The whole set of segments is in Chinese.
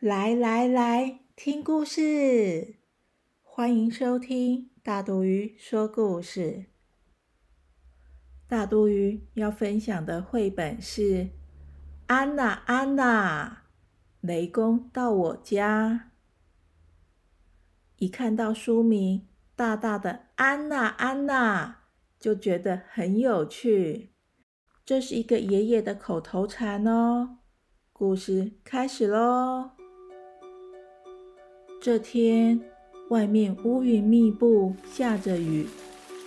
来来来，听故事！欢迎收听大肚鱼说故事。大肚鱼要分享的绘本是《安娜安娜，雷公到我家》。一看到书名大大的“安娜安娜”，就觉得很有趣。这是一个爷爷的口头禅哦。故事开始喽！这天，外面乌云密布，下着雨，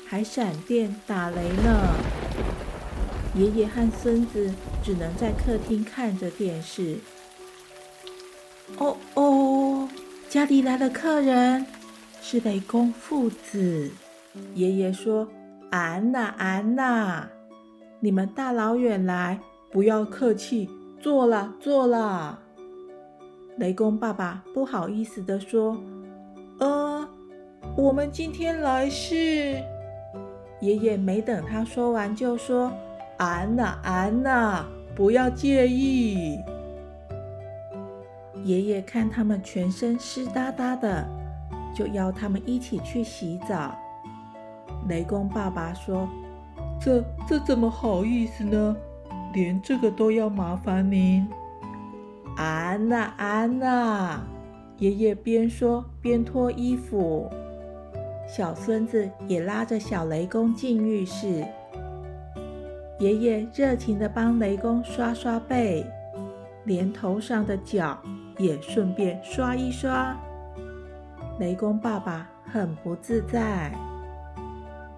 还闪电打雷呢。爷爷和孙子只能在客厅看着电视。哦哦，家里来了客人，是雷公父子。爷爷说：“安娜，安娜，你们大老远来，不要客气，坐了，坐了。”雷公爸爸不好意思地说：“呃，我们今天来是……”爷爷没等他说完，就说：“安娜，安娜，不要介意。”爷爷看他们全身湿哒哒的，就邀他们一起去洗澡。雷公爸爸说：“这这怎么好意思呢？连这个都要麻烦您。”安娜，安娜，爷爷边说边脱衣服。小孙子也拉着小雷公进浴室。爷爷热情地帮雷公刷刷背，连头上的角也顺便刷一刷。雷公爸爸很不自在，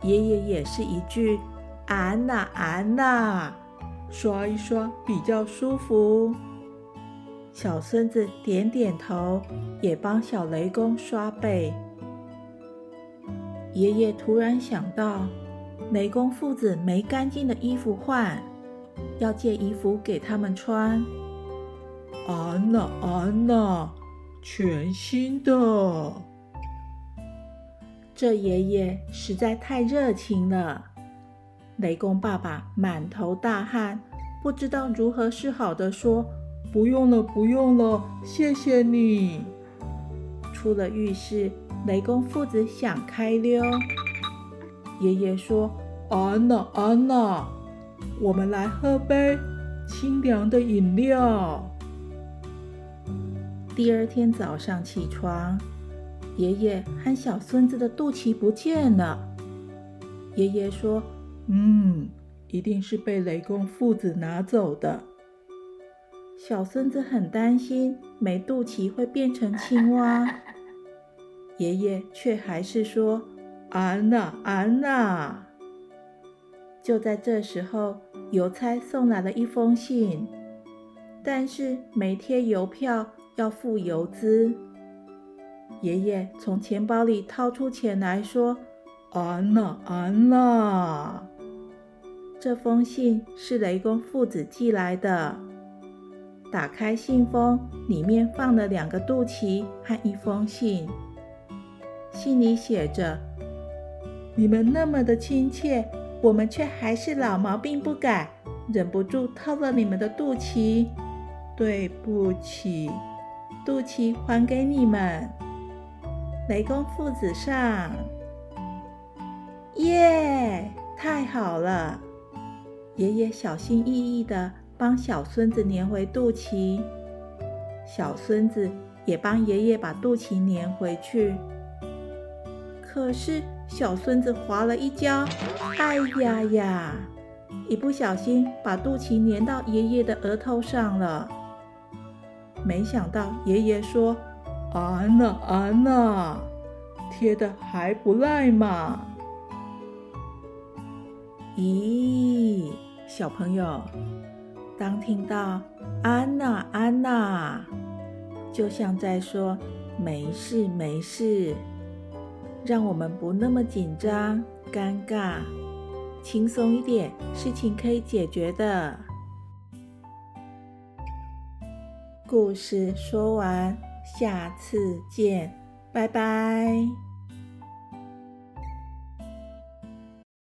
爷爷也是一句“安娜，安娜”，刷一刷比较舒服。小孙子点点头，也帮小雷公刷背。爷爷突然想到，雷公父子没干净的衣服换，要借衣服给他们穿。安娜，安娜，全新的。这爷爷实在太热情了，雷公爸爸满头大汗，不知道如何是好的说。不用了，不用了，谢谢你。出了浴室，雷公父子想开溜。爷爷说：“安娜，安娜，我们来喝杯清凉的饮料。”第二天早上起床，爷爷和小孙子的肚脐不见了。爷爷说：“嗯，一定是被雷公父子拿走的。”小孙子很担心没肚脐会变成青蛙，爷爷却还是说：“安娜，安娜。”就在这时候，邮差送来了一封信，但是没贴邮票，要付邮资。爷爷从钱包里掏出钱来说：“安娜，安娜，这封信是雷公父子寄来的。”打开信封，里面放了两个肚脐和一封信。信里写着：“你们那么的亲切，我们却还是老毛病不改，忍不住偷了你们的肚脐。对不起，肚脐还给你们。”雷公父子上，耶！太好了！爷爷小心翼翼的。帮小孙子粘回肚脐，小孙子也帮爷爷把肚脐粘回去。可是小孙子滑了一跤，哎呀呀！一不小心把肚脐粘到爷爷的额头上了。没想到爷爷说：“安呐，安呐，贴的还不赖嘛！”咦，小朋友。当听到“安娜，安娜”就像在说“没事，没事”，让我们不那么紧张、尴尬，轻松一点，事情可以解决的。故事说完，下次见，拜拜。